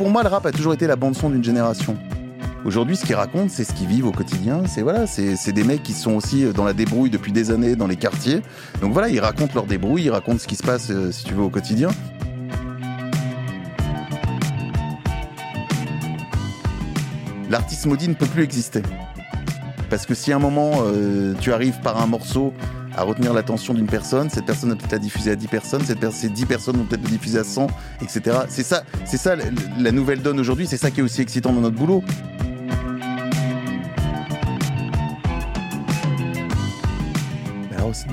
pour moi, le rap a toujours été la bande-son d'une génération. Aujourd'hui, ce qu'ils racontent, c'est ce qu'ils vivent au quotidien. C'est voilà, c'est des mecs qui sont aussi dans la débrouille depuis des années dans les quartiers. Donc voilà, ils racontent leur débrouille, ils racontent ce qui se passe, euh, si tu veux, au quotidien. L'artiste maudit ne peut plus exister. Parce que si à un moment euh, tu arrives par un morceau à retenir l'attention d'une personne, cette personne a peut-être la diffuser à 10 personnes, cette ces 10 personnes vont peut-être le diffuser à 100, etc. C'est ça, c'est ça la nouvelle donne aujourd'hui, c'est ça qui est aussi excitant dans notre boulot.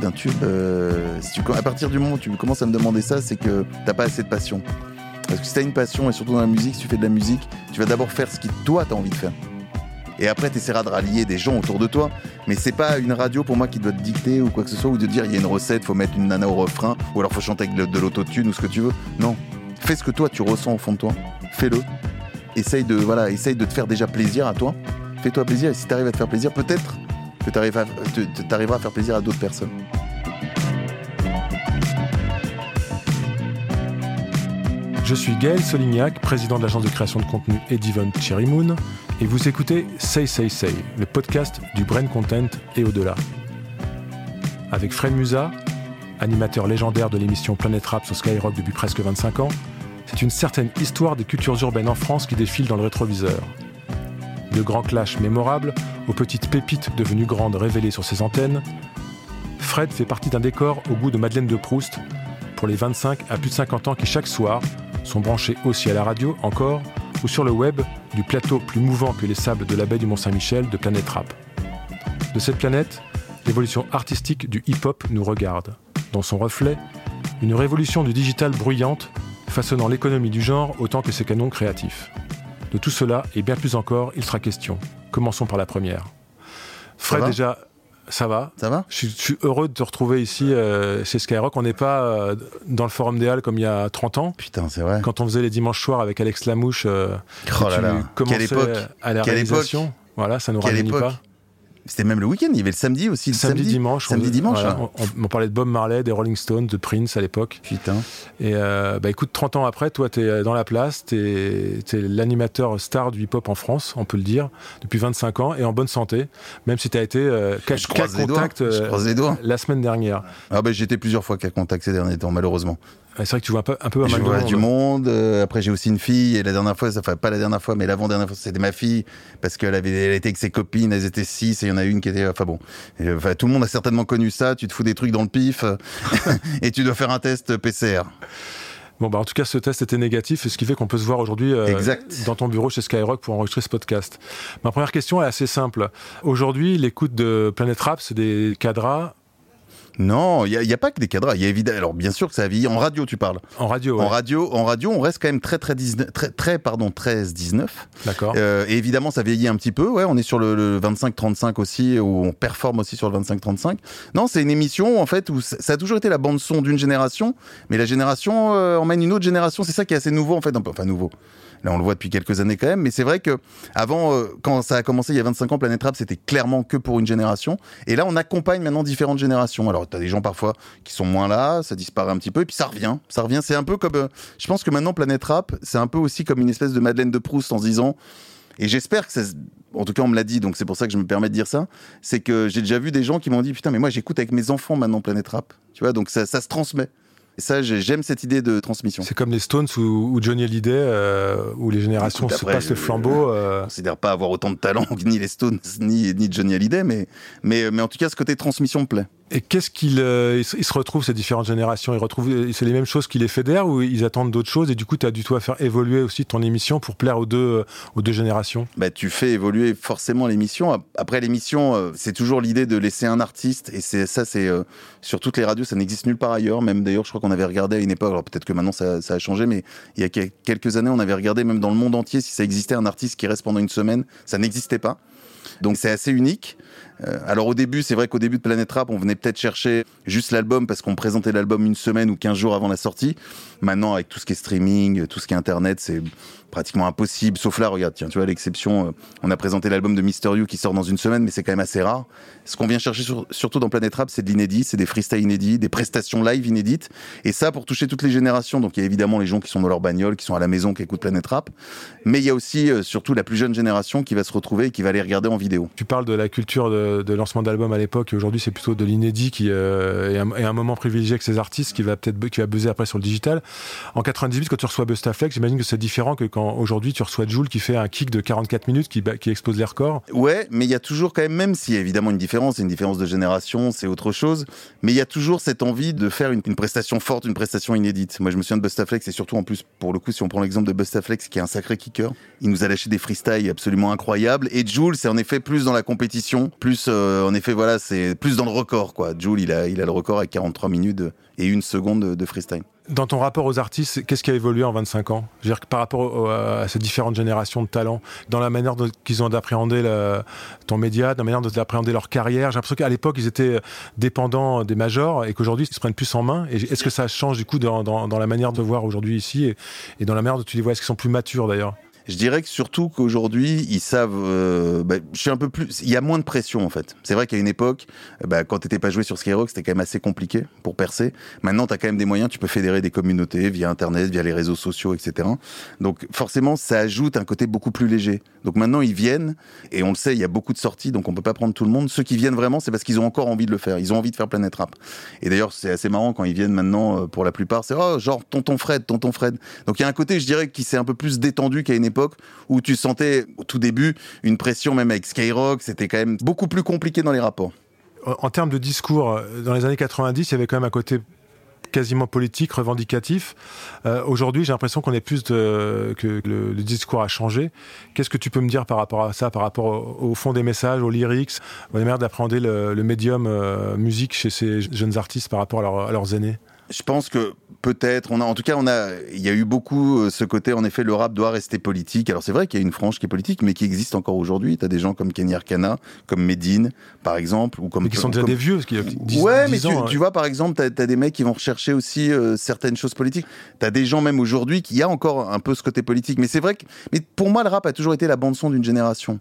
d'un tube, euh, à partir du moment où tu commences à me demander ça, c'est que t'as pas assez de passion. Parce que si t'as une passion, et surtout dans la musique, si tu fais de la musique, tu vas d'abord faire ce qui toi t'as envie de faire. Et après, tu essaieras de rallier des gens autour de toi. Mais c'est pas une radio pour moi qui doit te dicter ou quoi que ce soit, ou de dire il y a une recette, faut mettre une nana au refrain, ou alors faut chanter avec de l'autotune ou ce que tu veux. Non. Fais ce que toi tu ressens au fond de toi. Fais-le. Essaye de, voilà, essaye de te faire déjà plaisir à toi. Fais-toi plaisir et si tu arrives à te faire plaisir, peut-être que tu arriveras à faire plaisir à d'autres personnes. Je suis Gaël Solignac, président de l'agence de création de contenu Edivon Moon, et vous écoutez Say Say Say, le podcast du Brain Content et au-delà. Avec Fred Musa, animateur légendaire de l'émission Planète Rap sur Skyrock depuis presque 25 ans, c'est une certaine histoire des cultures urbaines en France qui défile dans le rétroviseur. De grands clashs mémorables aux petites pépites devenues grandes révélées sur ses antennes, Fred fait partie d'un décor au goût de Madeleine de Proust pour les 25 à plus de 50 ans qui chaque soir sont branchés aussi à la radio encore ou sur le web du plateau plus mouvant que les sables de la baie du Mont-Saint-Michel de Planète Rap. De cette planète, l'évolution artistique du hip-hop nous regarde. Dans son reflet, une révolution du digital bruyante, façonnant l'économie du genre autant que ses canons créatifs. De tout cela et bien plus encore, il sera question. Commençons par la première. Fred, déjà, ça va. Ça va je, suis heureux de te retrouver ici euh, chez Skyrock. On n'est pas euh, dans le Forum des Halles comme il y a 30 ans. Putain, c'est vrai. Quand on faisait les dimanches soirs avec Alex Lamouche, euh, oh là là. Quelle époque. à la réalisation. Voilà, ça nous rajeunit pas. C'était même le week-end, il y avait le samedi aussi. Le samedi, dimanche. Samedi, dimanche. on, parlait de Bob Marley, des Rolling Stones, de Prince à l'époque. Putain. Et euh, bah écoute, 30 ans après, toi, tu es dans la place, tu es, l'animateur star du hip-hop en France, on peut le dire, depuis 25 ans, et en bonne santé, même si tu as été euh, cas, contact euh, la semaine dernière. Ah bah, été plusieurs fois cas contact ces derniers temps, malheureusement. C'est vrai que tu vois un peu, un peu je vois du monde. Euh, après, j'ai aussi une fille. Et la dernière fois, enfin pas la dernière fois, mais l'avant-dernière fois, c'était ma fille parce qu'elle avait, elle était avec ses copines. Elles étaient six et il y en a une qui était. Enfin bon, enfin, tout le monde a certainement connu ça. Tu te fous des trucs dans le pif et tu dois faire un test PCR. Bon, bah en tout cas, ce test était négatif, ce qui fait qu'on peut se voir aujourd'hui euh, dans ton bureau chez Skyrock pour enregistrer ce podcast. Ma première question est assez simple. Aujourd'hui, l'écoute de Planet Rap, c'est des cadras non, il n'y a, pas que des cadres. Il y a évidemment. Alors bien sûr que ça a vieilli. En radio, tu parles. En radio. En radio, en radio, on reste quand même très très 19, très, très pardon 13 19. D'accord. Euh, et évidemment, ça vieillit un petit peu. Ouais, on est sur le, 25 35 aussi, où on performe aussi sur le 25 35. Non, c'est une émission en fait où ça a toujours été la bande son d'une génération, mais la génération euh, emmène une autre génération. C'est ça qui est assez nouveau en fait. Enfin nouveau. Là, on le voit depuis quelques années quand même, mais c'est vrai que avant, euh, quand ça a commencé il y a 25 ans, Planète Rap, c'était clairement que pour une génération. Et là, on accompagne maintenant différentes générations. Alors, tu as des gens parfois qui sont moins là, ça disparaît un petit peu, et puis ça revient. Ça revient. C'est un peu comme. Euh, je pense que maintenant, Planète Rap, c'est un peu aussi comme une espèce de Madeleine de Proust en se disant. Et j'espère que ça, en tout cas, on me l'a dit, donc c'est pour ça que je me permets de dire ça. C'est que j'ai déjà vu des gens qui m'ont dit putain, mais moi j'écoute avec mes enfants maintenant Planète Rap. Tu vois, donc ça, ça se transmet. Et ça, j'aime cette idée de transmission. C'est comme les Stones ou, Johnny Hallyday, euh, où les générations se passent le flambeau. Euh... Je considère pas avoir autant de talent que ni les Stones ni, ni Johnny Hallyday, mais, mais, mais en tout cas, ce côté transmission me plaît. Et qu'est-ce qu'ils euh, se retrouvent ces différentes générations? Ils retrouvent c'est les mêmes choses qui les fédèrent ou ils attendent d'autres choses? Et du coup, tu as du tout à faire évoluer aussi ton émission pour plaire aux deux euh, aux deux générations? Bah, tu fais évoluer forcément l'émission. Après l'émission, euh, c'est toujours l'idée de laisser un artiste et c'est ça, c'est sur toutes les radios, ça n'existe nulle part ailleurs. Même d'ailleurs, je crois qu'on avait regardé à une époque. Alors peut-être que maintenant ça, ça, a changé, mais il y a quelques années, on avait regardé même dans le monde entier si ça existait un artiste qui reste pendant une semaine. Ça n'existait pas. Donc c'est assez unique. Euh, alors au début, c'est vrai qu'au début de Planet Rap, on venait peut-être chercher juste l'album parce qu'on présentait l'album une semaine ou 15 jours avant la sortie. Maintenant, avec tout ce qui est streaming, tout ce qui est internet, c'est pratiquement impossible. Sauf là, regarde, tiens, tu vois, l'exception, euh, on a présenté l'album de Mister You qui sort dans une semaine, mais c'est quand même assez rare. Ce qu'on vient chercher surtout dans Planet Rap, c'est de l'inédit, c'est des freestyles inédits, des prestations live inédites. Et ça, pour toucher toutes les générations. Donc il y a évidemment les gens qui sont dans leur bagnole, qui sont à la maison, qui écoutent Planet Rap. Mais il y a aussi, euh, surtout, la plus jeune génération qui va se retrouver et qui va les regarder en vidéo. Tu parles de la culture de, lancement d'album à l'époque, et aujourd'hui, c'est plutôt de l'inédit qui euh, est, un, moment privilégié avec ces artistes qui va peut-être qui va buzzer après sur le digital. En 98, quand tu reçois Bustaflex, j'imagine que c'est différent que quand aujourd'hui tu reçois Joule qui fait un kick de 44 minutes qui, qui explose les records. Ouais, mais il y a toujours quand même, même s'il y a évidemment une différence, une différence de génération, c'est autre chose, mais il y a toujours cette envie de faire une, prestation forte, une prestation inédite. Moi, je me souviens de Bustaflex et surtout en plus, pour le coup, si on prend l'exemple de Bustaflex qui est un sacré kicker, il nous a lâché des freestyles absolument incroyables. Et Joule, c'est en effet plus dans la compétition, plus euh, en effet, voilà, c'est plus dans le record, quoi. Joule, il a, il a le record avec 43 minutes et une seconde de freestyle. Dans ton rapport aux artistes, qu'est-ce qui a évolué en 25 ans? Je veux dire, par rapport à ces différentes générations de talents, dans la manière qu'ils ont d'appréhender ton média, dans la manière d'appréhender leur carrière. J'ai l'impression qu'à l'époque, ils étaient dépendants des majors et qu'aujourd'hui, ils se prennent plus en main. Est-ce que ça change du coup dans, la manière de voir aujourd'hui ici et, et, dans la manière dont tu les vois? Est-ce qu'ils sont plus matures d'ailleurs? Je dirais que surtout qu'aujourd'hui, ils savent. Euh, bah, je suis un peu plus. Il y a moins de pression en fait. C'est vrai qu'à une époque, bah, quand t'étais pas joué sur Skyrock, c'était quand même assez compliqué pour percer. Maintenant, t'as quand même des moyens. Tu peux fédérer des communautés via Internet, via les réseaux sociaux, etc. Donc forcément, ça ajoute un côté beaucoup plus léger. Donc maintenant, ils viennent et on le sait, il y a beaucoup de sorties, donc on peut pas prendre tout le monde. Ceux qui viennent vraiment, c'est parce qu'ils ont encore envie de le faire. Ils ont envie de faire Planet Rap. Et d'ailleurs, c'est assez marrant quand ils viennent maintenant. Euh, pour la plupart, c'est oh genre tonton Fred, tonton Fred. Donc il y a un côté, je dirais, qui s'est un peu plus détendu qu'à une époque où tu sentais au tout début une pression même avec Skyrock, c'était quand même beaucoup plus compliqué dans les rapports. En termes de discours, euh, dans les années 90, il y avait quand même un côté quasiment politique, revendicatif. Euh, aujourd'hui, j'ai l'impression qu'on est plus de, que le, discours a changé. Qu'est-ce que tu peux me dire par rapport à ça, par rapport au, fond des messages, aux lyrics, à la manière d'appréhender le, médium euh, musique chez ces jeunes artistes par rapport à leurs aînés? Je pense que peut-être, on a, en tout cas, on a, il y a eu beaucoup euh, ce côté, en effet, le rap doit rester politique. Alors c'est vrai qu'il y a une frange qui est politique, mais qui existe encore aujourd'hui. T'as des gens comme Kenny Arcana, comme Medine, par exemple, ou comme. Mais qui sont déjà des vieux, parce qu'il y a 10, Ouais, mais tu, tu, vois, par exemple, t'as as des mecs qui vont rechercher aussi euh, certaines choses politiques. T'as des gens même aujourd'hui qui y a encore un peu ce côté politique. Mais c'est vrai que, mais pour moi, le rap a toujours été la bande son d'une génération.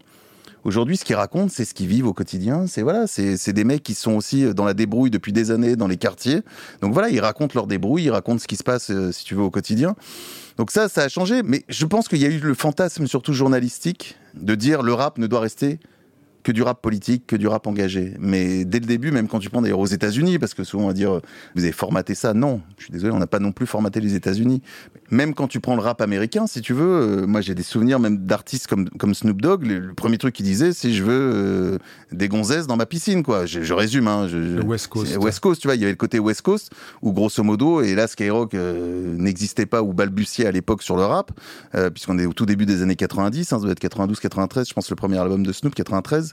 Aujourd'hui, ce qu'ils racontent, c'est ce qu'ils vivent au quotidien. C'est voilà, c'est des mecs qui sont aussi dans la débrouille depuis des années dans les quartiers. Donc voilà, ils racontent leur débrouille, ils racontent ce qui se passe, euh, si tu veux, au quotidien. Donc ça, ça a changé. Mais je pense qu'il y a eu le fantasme, surtout journalistique, de dire le rap ne doit rester que du rap politique, que du rap engagé. Mais dès le début, même quand tu prends d'ailleurs aux États-Unis, parce que souvent on va dire vous avez formaté ça, non, je suis désolé, on n'a pas non plus formaté les États-Unis. Même quand tu prends le rap américain, si tu veux, euh, moi j'ai des souvenirs même d'artistes comme, comme Snoop Dogg, le, premier truc qu'il disait, c'est je veux euh, des gonzesses dans ma piscine, quoi. Je, résume, hein. le West Coast. West Coast, tu vois, il y avait le côté West Coast, où grosso modo, et là Skyrock euh, n'existait pas ou balbutiait à l'époque sur le rap, puisqu'on est au tout début des années 90, hein, ça doit être 92, 93, je pense le premier album de Snoop, 93.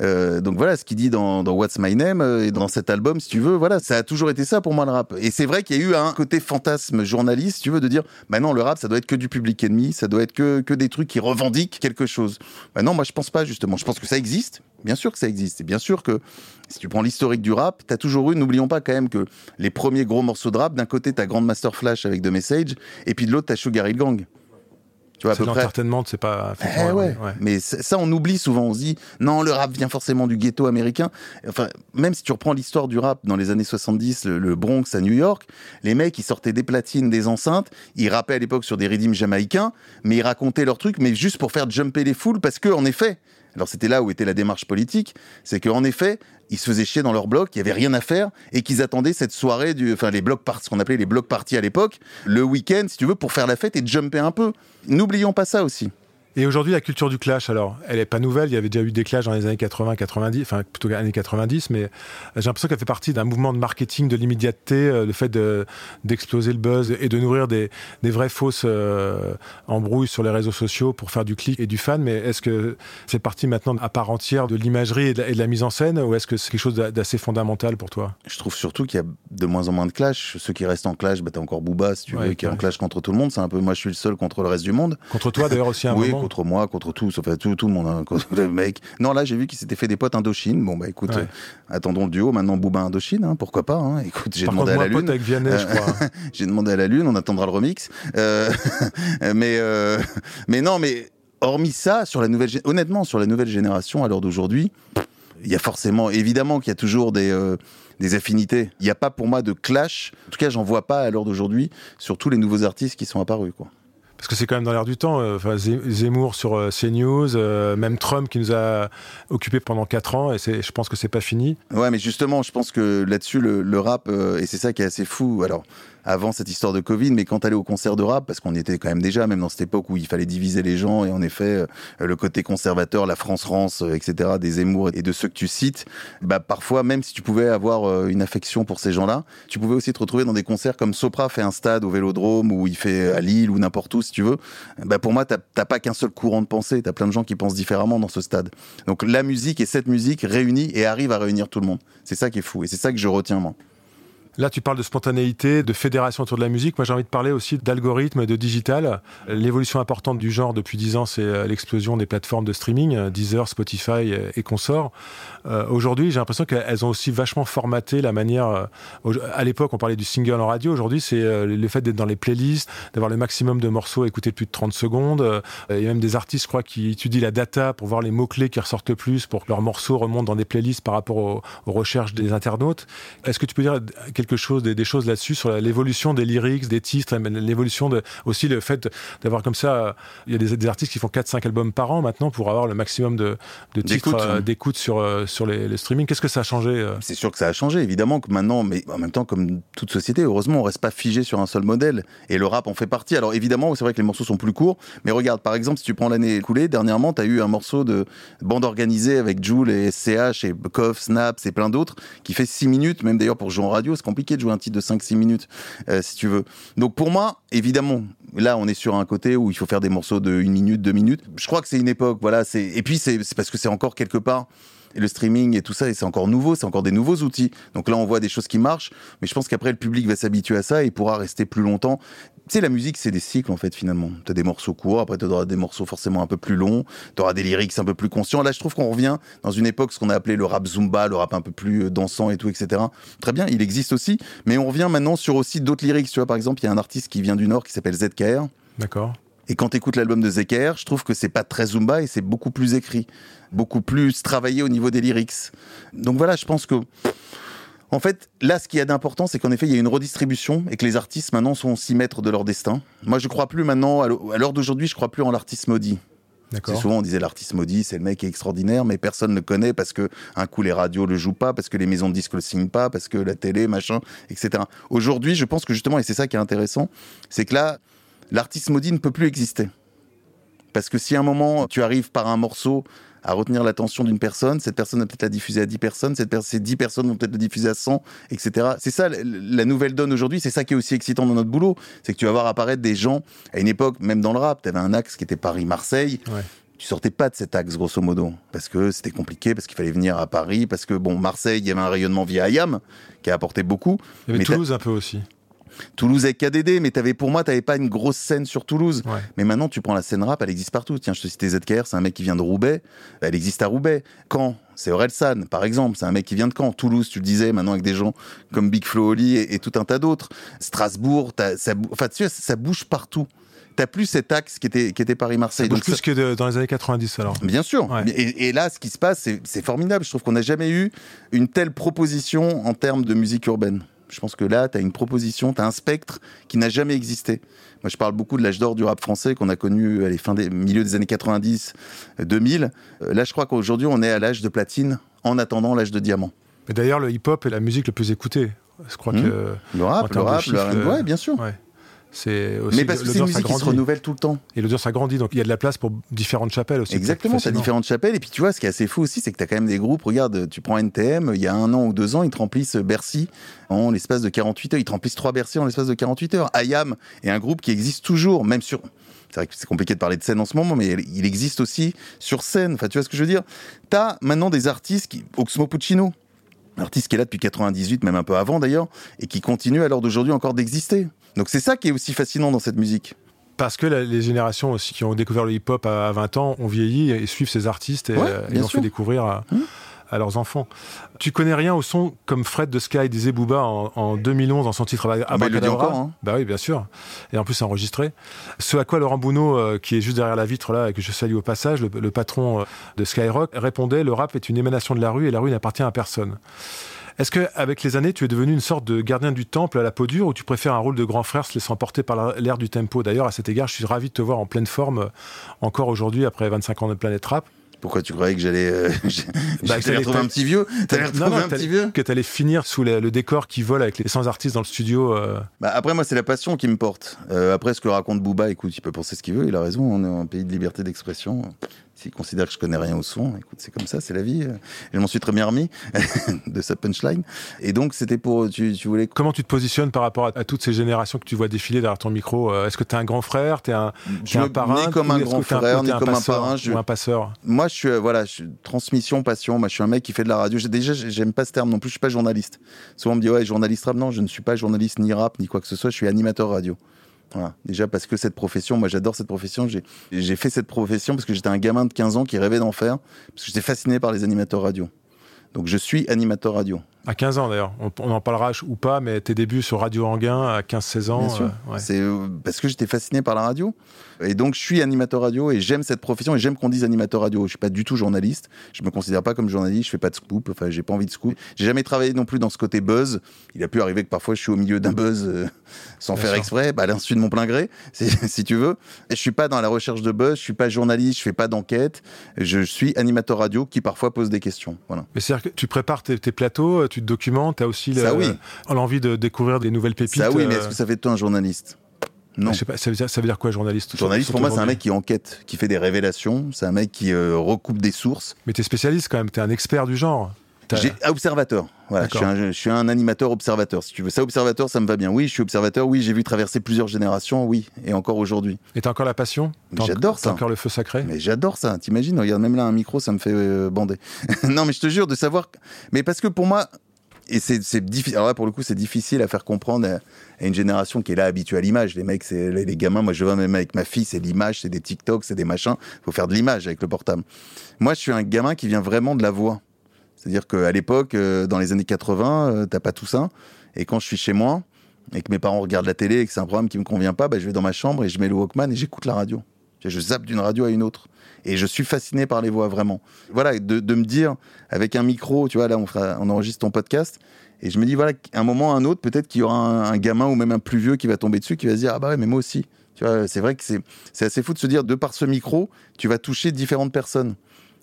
Euh, donc voilà, ce qu'il dit dans, What's My Name euh, et dans cet album, si tu veux, voilà, ça a toujours été ça pour moi le rap. Et c'est vrai qu'il y a eu un côté fantasme journaliste, si tu veux, de dire, bah non, le rap, ça doit être que du public ennemi, ça doit être que, que des trucs qui revendiquent quelque chose. Bah non, moi je pense pas justement. Je pense que ça existe, bien sûr que ça existe. Et bien sûr que si tu prends l'historique du rap, t'as toujours eu, n'oublions pas quand même que les premiers gros morceaux de rap, d'un côté t'as Grandmaster Flash avec The Message, et puis de l'autre t'as Sugar Gang. Tu vois, c'est l'entertainment, c'est pas. Eh ouais. Mais ça, on oublie souvent. On se dit, non, le rap vient forcément du ghetto américain. Enfin, même si tu reprends l'histoire du rap dans les années 70, le, Bronx à New York, les mecs, ils sortaient des platines, des enceintes, ils rappaient à l'époque sur des rythmes jamaïcains, mais ils racontaient leurs trucs, mais juste pour faire jumper les foules, parce que, en effet, alors c'était là où était la démarche politique, c'est qu'en effet, ils se faisaient chier dans leur bloc, il y avait rien à faire et qu'ils attendaient cette soirée du, enfin les blocs ce qu'on appelait les blocs parties à l'époque, le week-end si tu veux pour faire la fête et jumper un peu. N'oublions pas ça aussi. Et aujourd'hui, la culture du clash, alors, elle est pas nouvelle. Il y avait déjà eu des clashs dans les années 80, 90, enfin plutôt années 90, mais j'ai l'impression qu'elle fait partie d'un mouvement de marketing de l'immédiateté, euh, le fait d'exploser le buzz et de nourrir des, des vraies fausses euh, embrouilles sur les réseaux sociaux pour faire du clic et du fan. Mais est-ce que c'est partie maintenant à part entière de l'imagerie et, de la mise en scène, ou est-ce que c'est quelque chose d'assez fondamental pour toi? Je trouve surtout qu'il y a de moins en moins de clash. Ceux qui restent en clash, bah, t'as encore Booba, si tu veux, qui est en clash contre tout le monde. C'est un peu, moi, je suis le seul contre le reste du monde. Contre toi, d'ailleurs, aussi un moment contre moi, contre tous, enfin tout, tout le monde, hein, contre le mec. Non, là, j'ai vu qu'il s'était fait des potes Indochine. Bon, bah écoute, Ouais. euh, attendons le duo. Maintenant, Booba Indochine, hein, pourquoi pas. hein. Écoute, j'ai demandé contre, à la moi, Lune. avec Vianney, je crois. J'ai demandé à la Lune, on attendra le remix. Euh, mais, euh, mais non, mais hormis ça, sur la nouvelle, honnêtement, sur la nouvelle génération, à l'heure d'aujourd'hui, il y a forcément, évidemment qu'il y a toujours des, euh, des affinités. Il n'y a pas pour moi de clash. En tout cas, j'en vois pas à l'heure d'aujourd'hui sur tous les nouveaux artistes qui sont apparus. Quoi. Parce que c'est quand même dans l'air du temps. euh, Zemmour sur euh, CNews, euh, même Trump qui nous a occupés pendant 4 ans, et je pense que c'est pas fini. Ouais, mais justement, je pense que là-dessus, le, le rap, euh, et c'est ça qui est assez fou. Alors, avant cette histoire de Covid, mais quand t'allais au concert de rap, parce qu'on y était quand même déjà, même dans cette époque où il fallait diviser les gens, et en effet, euh, le côté conservateur, la France-Rance, euh, etc., des Zemmour et de ceux que tu cites, bah, parfois, même si tu pouvais avoir euh, une affection pour ces gens-là, tu pouvais aussi te retrouver dans des concerts comme Sopra fait un stade au Vélodrome, ou il fait à Lille, ou n'importe où, si tu veux. Bah, pour moi, t'as pas qu'un seul courant de pensée, t'as plein de gens qui pensent différemment dans ce stade. Donc la musique et cette musique réunit et arrive à réunir tout le monde. C'est ça qui est fou et c'est ça que je retiens moi. Là, tu parles de spontanéité, de fédération autour de la musique. Moi, j'ai envie de parler aussi d'algorithme, de digital. L'évolution importante du genre depuis 10 ans, c'est euh, l'explosion des plateformes de streaming, euh, Deezer, Spotify euh, et consorts. Aujourd'hui, j'ai l'impression qu'elles ont aussi vachement formaté la manière. à l'époque, on parlait du single en radio. Aujourd'hui, c'est le fait d'être dans les playlists, d'avoir le maximum de morceaux à écouter plus de 30 secondes. Il y a même des artistes, je crois, qui étudient la data pour voir les mots-clés qui ressortent le plus, pour que leurs morceaux remontent dans des playlists par rapport aux, aux recherches des internautes. Est-ce que tu peux dire quelque chose, des, des choses là-dessus, sur l'évolution des lyrics, des titres, l'évolution de, aussi le fait d'avoir comme ça, il y a des, des artistes qui font 4-5 albums par an maintenant pour avoir le maximum de, de titres, D'écoute, euh, sur, euh, sur les, les streamings. Qu'est-ce que ça a changé euh? C'est sûr que ça a changé évidemment que maintenant, mais en même temps comme toute société, heureusement on reste pas figé sur un seul modèle et le rap en fait partie. Alors évidemment c'est vrai que les morceaux sont plus courts, mais regarde par exemple si tu prends l'année écoulée, dernièrement tu as eu un morceau de bande organisée avec Joule et SCH et Koff, Snaps et plein d'autres qui fait 6 minutes, même d'ailleurs pour jouer en radio c'est compliqué de jouer un titre de 5-6 minutes euh, si tu veux. Donc pour moi évidemment là on est sur un côté où il faut faire des morceaux de 1 minute, 2 minutes. Je crois que c'est une époque, voilà, et puis c'est parce que c'est encore quelque part et le streaming et tout ça, et c'est encore nouveau, c'est encore des nouveaux outils. Donc là, on voit des choses qui marchent, mais je pense qu'après, le public va s'habituer à ça et pourra rester plus longtemps. Tu sais, la musique, c'est des cycles, en fait, finalement. Tu as des morceaux courts, après, tu auras des morceaux forcément un peu plus longs, tu auras des lyrics un peu plus conscients. Là, je trouve qu'on revient dans une époque, ce qu'on a appelé le rap zumba, le rap un peu plus euh, dansant et tout, etc. Très bien, il existe aussi, mais on revient maintenant sur aussi d'autres lyrics. Tu vois, par exemple, il y a un artiste qui vient du Nord qui s'appelle ZKR. D'accord. Et quand tu écoutes l'album de ZKR, je trouve que c'est pas très Zumba et c'est beaucoup plus écrit, beaucoup plus travaillé au niveau des lyrics. Donc voilà, je pense que. En fait, là, ce qu'il y a d'important, c'est qu'en effet, il y a une redistribution et que les artistes maintenant sont aussi maîtres de leur destin. Moi, je crois plus maintenant, à l'heure- d'aujourd'hui, je crois plus en l'artiste maudit. C'est souvent on disait l'artiste maudit, c'est le mec qui est extraordinaire, mais personne ne le connaît parce que un coup les radios le jouent pas, parce que les maisons de disques le signent pas, parce que la télé, machin, etc. Aujourd'hui, je pense que justement, et c'est ça qui est intéressant, c'est que là, l'artiste maudit ne peut plus exister. Parce que si à un moment tu arrives par un morceau à retenir l'attention d'une personne, cette personne va peut-être la diffuser à 10 personnes, cette per- ces 10 personnes vont peut-être le diffuser à 100, etc. C'est ça la- la nouvelle donne aujourd'hui, c'est ça qui est aussi excitant dans notre boulot, c'est que tu vas voir apparaître des gens, à une époque, même dans le rap, tu avais un axe qui était Paris-Marseille, Ouais. tu sortais pas de cet axe grosso modo parce que c'était compliqué parce qu'il fallait venir à Paris parce que bon Marseille il y avait un rayonnement via Ayam qui a apporté beaucoup Il y avait Mais Toulouse un peu aussi. Toulouse avec KDD mais t'avais pour moi t'avais pas une grosse scène sur Toulouse Ouais. mais maintenant tu prends la scène rap elle existe partout tiens je te citais ZKR c'est un mec qui vient de Roubaix elle existe à Roubaix Caen c'est Orelsan par exemple c'est un mec qui vient de Caen Toulouse tu le disais maintenant avec des gens comme Big Flo Oli et, et tout un tas d'autres Strasbourg ça, enfin tu sais, ça bouge partout t'as plus cet axe qui était qui était Paris-Marseille Donc plus ça- que de- dans les années 90 alors. Bien sûr. Ouais. Et, et là, ce qui se passe, c'est formidable. Je trouve qu'on n'a jamais eu une telle proposition en termes de musique urbaine. Je pense que là, tu as une proposition, tu as un spectre qui n'a jamais existé. Moi, je parle beaucoup de l'âge d'or du rap français qu'on a connu à les fins des milieu des années 90, euh, 2000. Euh, Là, je crois qu'aujourd'hui, on est à l'âge de platine en attendant l'âge de diamant. Mais d'ailleurs, le hip-hop est la musique la plus écoutée. Je crois Hmm. que Le rap, le rap, chiffres, le R&B, euh, ouais, bien sûr. ouais. C'est aussi Mais parce que c'est une musique qui se renouvelle tout le temps. Et l'audience s'agrandit, donc il y a de la place pour différentes chapelles aussi. Exactement, tu as facilement. différentes chapelles. Et puis tu vois, ce qui est assez fou aussi, c'est que tu as quand même des groupes. Regarde, tu prends NTM, il y a un an ou deux ans, ils te remplissent Bercy en l'espace de 48 heures. Ils te remplissent trois Bercy en l'espace de 48 heures. IAM est un groupe qui existe toujours, même sur. C'est vrai que c'est compliqué de parler de scène en ce moment, mais il existe aussi sur scène. Enfin, tu vois ce que je veux dire? Tu as maintenant des artistes qui. Oxmo Puccino, artiste qui est là depuis 98, même un peu avant d'ailleurs, et qui continue à l'heure d'aujourd'hui encore d'exister. Donc c'est ça qui est aussi fascinant dans cette musique. Parce que la- les générations aussi qui ont découvert le hip-hop à, à 20 ans ont vieilli et suivent ces artistes et, Ouais, euh, et sûr. fait découvrir à, Mmh. à leurs enfants. Tu connais rien au son comme Fred de Sky disait Booba en, en 2011 dans son titre Abra- Ah bah, il le dit Abracadabra. encore, hein. Bah oui, bien sûr. Et en plus, c'est enregistré. Ce à quoi Laurent Bounot, euh, qui est juste derrière la vitre là, et que je salue au passage, le, le patron euh, de Skyrock, répondait Le rap est une émanation de la rue et la rue n'appartient à personne. Est-ce qu'avec les années, tu es devenu une sorte de gardien du temple à la peau dure ou tu préfères un rôle de grand frère se laissant porter par l'air du tempo? D'ailleurs, à cet égard, je suis ravi de te voir en pleine forme euh, encore aujourd'hui après 25 ans de Planète Rap. Pourquoi tu croyais que j'allais euh, Bah, j'allais t'allais- retrouver un petit vieux? T'allais retrouver non, un t'allais- petit vieux? que tu allais finir sous le, le décor qui vole avec les 100 artistes dans le studio. euh, Bah, après, moi, c'est la passion qui me porte. Euh, après, ce que raconte Booba, écoute, il peut penser ce qu'il veut, il a raison, on est en pays de liberté d'expression. S'il considère que je connais rien au son, écoute, c'est comme ça, c'est la vie. Et je m'en suis très bien remis de sa punchline. Et donc, c'était pour. Tu, tu voulais. Comment tu te positionnes par rapport à, à toutes ces générations que tu vois défiler derrière ton micro? Euh, Est-ce que tu es un grand frère? T'es un, Je t'es un me- parrain comme un grand frère, ni comme un parrain, je- Ou un passeur? Moi, je suis, euh, voilà, je suis transmission, passion. Moi, je suis un mec qui fait de la radio. Déjà, j'aime pas ce terme non plus. Je suis pas journaliste. Souvent, on me dit, ouais, journaliste rap. Non, je ne suis pas journaliste ni rap, ni quoi que ce soit. Je suis animateur radio. Déjà parce que cette profession, moi j'adore cette profession. J'ai fait cette profession parce que j'étais un gamin de 15 ans qui rêvait d'en faire, parce que j'étais fasciné par les animateurs radio. Donc je suis animateur radio. À 15 ans d'ailleurs, on, on en parlera ou pas, mais tes débuts sur Radio Anguin à 15-16 ans. Euh, ouais. C'est euh, parce que j'étais fasciné par la radio. Et donc, je suis animateur radio et j'aime cette profession et j'aime qu'on dise animateur radio. Je suis pas du tout journaliste. Je me considère pas comme journaliste. Je fais pas de scoop. Enfin, j'ai pas envie de scoop. J'ai jamais travaillé non plus dans ce côté buzz. Il a pu arriver que parfois je suis au milieu d'un buzz euh, sans Bien faire sûr. exprès, bah, à l'insu de mon plein gré, si, si tu veux. Et je suis pas dans la recherche de buzz. Je suis pas journaliste. Je fais pas d'enquête. Je suis animateur radio qui parfois pose des questions. Voilà. Mais c'est-à-dire que tu prépares tes, tes plateaux, tu te documentes, tu as aussi le- oui. l'envie de découvrir des nouvelles pépites. Ça, oui, mais euh, est-ce que ça fait de toi un journaliste? Non. je sais pas, ça, veut dire, ça veut dire quoi, journaliste Journaliste, pour moi, c'est un mec qui enquête, qui fait des révélations. C'est un mec qui euh, recoupe des sources. Mais tu es spécialiste quand même, tu es un expert du genre. T'as- J'ai observateur. Voilà, je suis, un, je suis un animateur observateur. Si tu veux ça, observateur, ça me va bien. Oui, je suis observateur. Oui, j'ai vu traverser plusieurs générations. Oui, et encore aujourd'hui. Et t'as encore la passion? Mais T'as en- j'adore t'as ça. encore le feu sacré? Mais j'adore ça. T'imagines? Regarde, même là, un micro, ça me fait euh, bander. non, mais je te jure de savoir. Mais parce que pour moi, et c'est difficile. Pour le coup, c'est difficile à faire comprendre à, une génération qui est là habituée à l'image. Les mecs, c'est les, les gamins. Moi, je vois même avec ma fille, c'est l'image, c'est des TikTok, c'est des machins. Faut faire de l'image avec le portable. Moi, je suis un gamin qui vient vraiment de la voix. C'est-à-dire qu'à l'époque, euh, dans les années 80, euh, t'as pas tout ça. Et quand je suis chez moi et que mes parents regardent la télé et que c'est un programme qui me convient pas, bah, je vais dans ma chambre et je mets le Walkman et j'écoute la radio. Je zappe d'une radio à une autre. Et je suis fasciné par les voix, vraiment. Voilà, de, me dire, avec un micro, tu vois, là, on, enregistre ton podcast, et je me dis, voilà, un moment un autre, peut-être qu'il y aura un, un gamin ou même un plus vieux qui va tomber dessus, qui va se dire, ah bah ouais, mais moi aussi. Tu vois, c'est vrai que c'est assez fou de se dire, de par ce micro, tu vas toucher différentes personnes.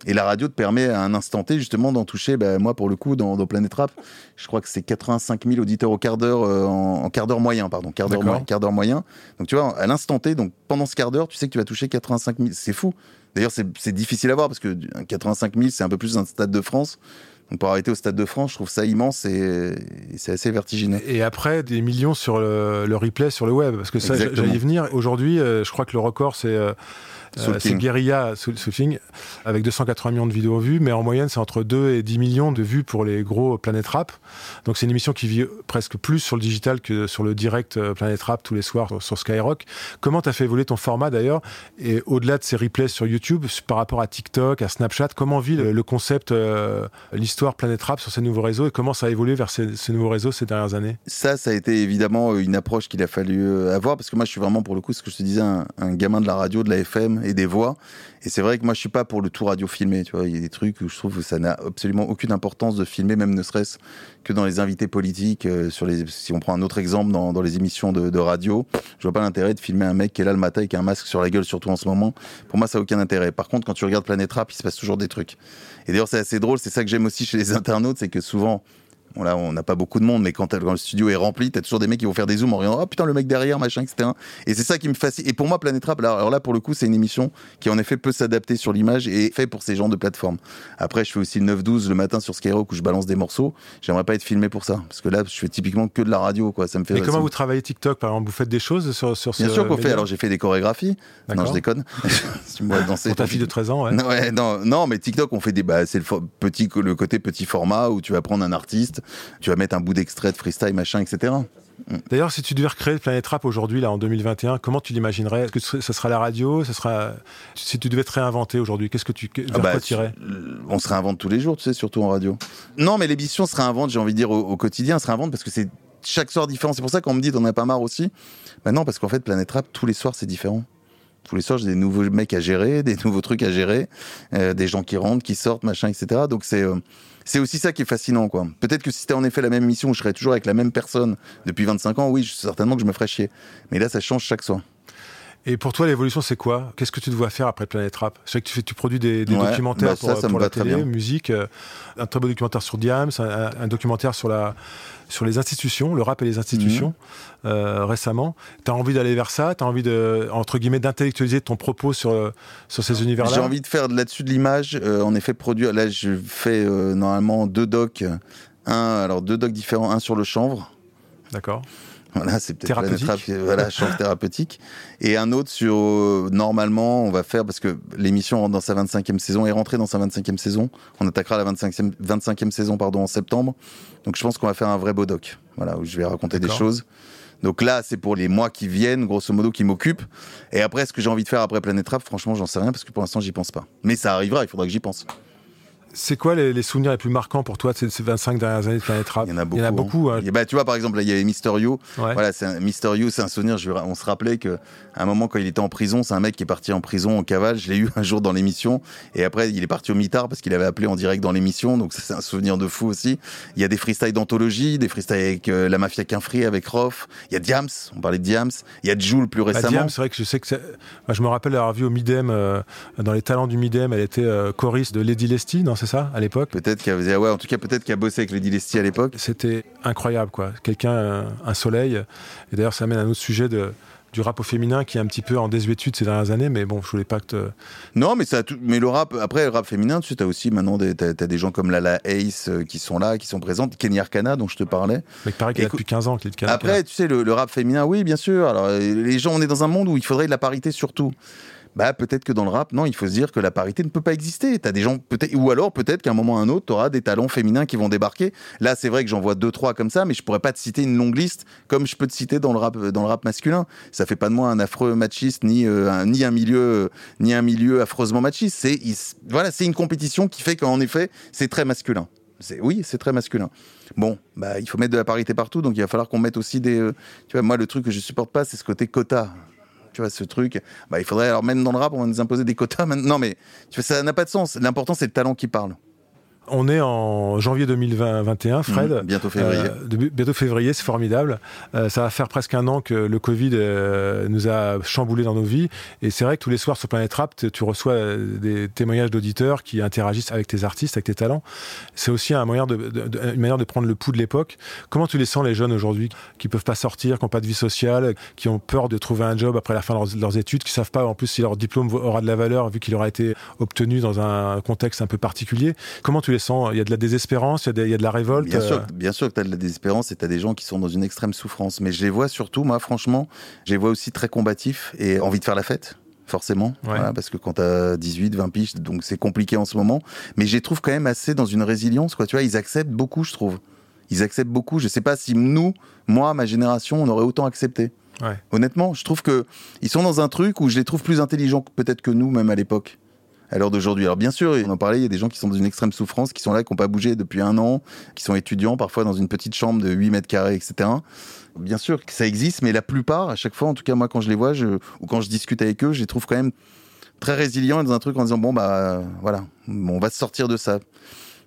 Et la radio te permet à un instant T, justement, d'en toucher, bah, moi, pour le coup, dans, dans Planète Rap, je crois que c'est 85 000 auditeurs au quart d'heure, euh, en, en quart d'heure moyen, pardon, quart d'heure moyen, quart d'heure moyen. Donc, tu vois, à l'instant T, donc pendant ce quart d'heure, tu sais que tu vas toucher 85 000. C'est fou. D'ailleurs, c'est difficile à voir parce que 85 000, c'est un peu plus un stade de France. Donc, pour arrêter au stade de France, je trouve ça immense et, et c'est assez vertigineux. Et après, des millions sur le, le replay sur le web. Parce que ça, j'allais y venir. Aujourd'hui, euh, je crois que le record, c'est euh, euh, c'est. Guerilla Soul avec 280 millions de vidéos vues. Mais en moyenne, c'est entre 2 et 10 millions de vues pour les gros Planète Rap. Donc, c'est une émission qui vit presque plus sur le digital que sur le direct euh, Planète Rap tous les soirs sur- sur Skyrock. Comment tu as fait évoluer ton format d'ailleurs Et au-delà de ces replays sur YouTube, par rapport à TikTok, à Snapchat, comment vit le, le concept, euh, l'histoire Planète Rap sur ces nouveaux réseaux et comment ça a évolué vers ces, ces nouveaux réseaux ces dernières années? Ça, ça a été évidemment une approche qu'il a fallu euh, avoir parce que moi, je suis vraiment pour le coup, ce que je te disais, un, un gamin de la radio, de la FM et des voix. Et c'est vrai que moi, je suis pas pour le tout radio filmé. Tu vois, il y a des trucs où je trouve que ça n'a absolument aucune importance de filmer, même ne serait-ce que dans les invités politiques. euh, sur les, si on prend un autre exemple dans, dans les émissions de, de radio, je vois pas l'intérêt de filmer un mec qui est là le matin avec un masque sur la gueule, surtout en ce moment. Pour moi, ça n'a aucun intérêt. Par contre, quand tu regardes Planète Rap, il se passe toujours des trucs. Et d'ailleurs, c'est assez drôle. C'est ça que j'aime aussi chez les internautes, c'est que souvent, Bon, là, on n'a pas beaucoup de monde, mais quand, le studio est rempli, t'as toujours des mecs qui vont faire des zooms en regardant, oh putain, le mec derrière, machin, etc. Et c'est ça qui me fascine. Et pour moi, Planète Rap, là, alors là, pour le coup, c'est une émission qui, en effet, peut s'adapter sur l'image et fait pour ces genres de plateformes. Après, je fais aussi le 9-12 le matin sur Skyrock où je balance des morceaux. J'aimerais pas être filmé pour ça. Parce que là, je fais typiquement que de la radio, quoi. Ça me fait. Ça comment me- vous travaillez TikTok Par exemple, vous faites des choses sur, sur ce Bien sûr qu'on fait. Alors, j'ai fait des chorégraphies. Non, je déconne. tu me vois danser. Pour ta fille de 13 ans, ouais. Non, ouais, non, non, mais TikTok, on fait des. Bah, c'est le, petit, le côté petit format où tu vas prendre un artiste, tu vas mettre un bout d'extrait de freestyle, machin, etc. Mm. D'ailleurs, si tu devais recréer Planète Rap aujourd'hui, là, en 2021, comment tu l'imaginerais? Est-ce que ce sera la radio? Ce sera... Si tu devais te réinventer aujourd'hui, qu'est-ce que tu vers ah bah, On se réinvente tous les jours, tu sais, surtout en radio. Non, mais l'émission se réinvente, j'ai envie de dire, au, quotidien, se réinvente parce que c'est chaque soir différent. C'est pour ça qu'on me dit, t'en as pas marre aussi. Bah non, parce qu'en fait, Planète Rap, tous les soirs, c'est différent. Tous les soirs, j'ai des nouveaux mecs à gérer, des nouveaux trucs à gérer, euh, des gens qui rentrent, qui sortent, machin, etc. Donc c'est euh, c'est aussi ça qui est fascinant, quoi. Peut-être que si c'était en effet la même émission où je serais toujours avec la même personne depuis 25 ans, oui, certainement que je me ferais chier. Mais là, ça change chaque soir. Et pour toi, l'évolution, c'est quoi? Qu'est-ce que tu dois faire après Planète Rap? Je sais que tu, fais, tu produis des, documentaires bah pour, pour la télé, musique, euh, un très beau documentaire sur Diams, un, documentaire sur, la, sur les institutions, le rap et les institutions, mhm. euh, récemment. Tu as envie d'aller vers ça? Tu as envie, de, entre guillemets, d'intellectualiser ton propos sur, sur ces univers-là? J'ai envie de faire là-dessus de l'image. Euh, en effet, produire. Là, je fais normalement deux docs. Un, alors deux docs différents, un sur le chanvre. D'accord. Voilà, c'est peut-être thérapeutique. voilà, change thérapeutique. Et un autre sur, euh, normalement, on va faire, parce que l'émission rentre dans sa 25e saison, est rentrée dans sa 25e saison. On attaquera la 25e, 25e saison, pardon, en septembre. Donc je pense qu'on va faire un vrai beau doc. Voilà, où je vais raconter des choses. Donc là, c'est pour les mois qui viennent, grosso modo, qui m'occupent. Et après, ce que j'ai envie de faire après Planète Rap, franchement, j'en sais rien, parce que pour l'instant, j'y pense pas. Mais ça arrivera, il faudra que j'y pense. C'est quoi les, souvenirs les plus marquants pour toi de ces 25 dernières années de Planète Rap? Il y en a beaucoup. Il y en a beaucoup. Hein. Bah, tu vois, par exemple, là, il y avait Mysterio. Voilà, c'est Mysterio, c'est un souvenir. Je, on se rappelait qu'à un moment, quand il était en prison, c'est un mec qui est parti en prison en cavale. Je l'ai eu un jour dans l'émission. Et après, il est parti au mitard parce qu'il avait appelé en direct dans l'émission. Donc, c'est un souvenir de fou aussi. Il y a des freestyles d'anthologie, des freestyles avec euh, la mafia Quinfree, avec Rof. Il y a Diams. On parlait de Diams. Il y a Joule plus bah, récemment. Diams, c'est vrai que je sais que je me rappelle avoir vu au Midem, euh, dans les talents du Midem, elle était euh, choriste de Lady Lesty, non, c'est ça, à l'époque Peut-être qu'elle faisait, ouais, en tout cas, peut-être qu'elle bossé avec Lady Lesty à l'époque. C'était incroyable, quoi. Quelqu'un, un, soleil. Et d'ailleurs, ça amène à un autre sujet de, du rap au féminin qui est un petit peu en désuétude ces dernières années, mais bon, je voulais pas que. Te... Non, mais ça, mais le rap, après le rap féminin, tu as aussi maintenant des, as, des gens comme Lala Ace euh, qui sont là, qui sont présentes, Kenny Arcana dont je te parlais. Mais pareil qu'il a depuis 15 ans qu'il Après, tu sais, le, le, rap féminin, oui, bien sûr. Alors, euh, les gens, on est dans un monde où il faudrait de la parité surtout bah peut-être que dans le rap, non, il faut se dire que la parité ne peut pas exister. T'as des gens peut-être, ou alors peut-être qu'à un moment ou à un autre, t'auras des talents féminins qui vont débarquer. Là, c'est vrai que j'en vois deux trois comme ça, mais je pourrais pas te citer une longue liste comme je peux te citer dans le rap, dans le rap masculin. Ça fait pas de moi un affreux machiste ni euh, un, ni un milieu ni un milieu affreusement machiste. C'est voilà, c'est une compétition qui fait qu'en effet, c'est très masculin. Oui, c'est très masculin. Bon, bah, il faut mettre de la parité partout, donc il va falloir qu'on mette aussi des. Euh, tu vois, moi, le truc que je supporte pas, c'est ce côté quota tu vois, ce truc. Bah, il faudrait, alors même dans le rap, on va nous imposer des quotas. Non, mais ça n'a pas de sens. L'important, c'est le talent qui parle. On est en janvier 2021, Fred. Mmh, bientôt février. Euh, bientôt février, c'est formidable. Euh, ça va faire presque un an que le Covid euh, nous a chamboulé dans nos vies. Et c'est vrai que tous les soirs sur Planète Rap, tu reçois des témoignages d'auditeurs qui interagissent avec tes artistes, avec tes talents. C'est aussi un moyen de, une manière de prendre le pouls de l'époque. Comment tu les sens, les jeunes aujourd'hui, qui peuvent pas sortir, qui n'ont pas de vie sociale, qui ont peur de trouver un job après la fin de leurs, études, qui savent pas en plus si leur diplôme aura de la valeur vu qu'il aura été obtenu dans un contexte un peu particulier. Comment tu il y a de la désespérance, il y a de, la révolte. Bien sûr, euh. bien sûr que tu as de la désespérance et tu as des gens qui sont dans une extrême souffrance. Mais je les vois surtout, moi, franchement, je les vois aussi très combatifs et envie de faire la fête forcément, parce que quand t'as 18, 20 piges, donc c'est compliqué en ce moment. Mais je les trouve quand même assez dans une résilience, quoi. Tu vois, ils acceptent beaucoup, je trouve. Ils acceptent beaucoup. Je sais pas si nous, moi, ma génération, on aurait autant accepté. Honnêtement, je trouve que ils sont dans un truc où je les trouve plus intelligents peut-être que nous, même à l'époque à l'heure d'aujourd'hui. Alors bien sûr, on en parlait, il y a des gens qui sont dans une extrême souffrance, qui sont là, qui n'ont pas bougé depuis un an, qui sont étudiants, parfois dans une petite chambre de 8 mètres carrés, etc. Bien sûr que ça existe, mais la plupart, à chaque fois, en tout cas moi quand je les vois, ou quand je discute avec eux, je les trouve quand même très résilients dans un truc en disant bon bah voilà, on va se sortir de ça.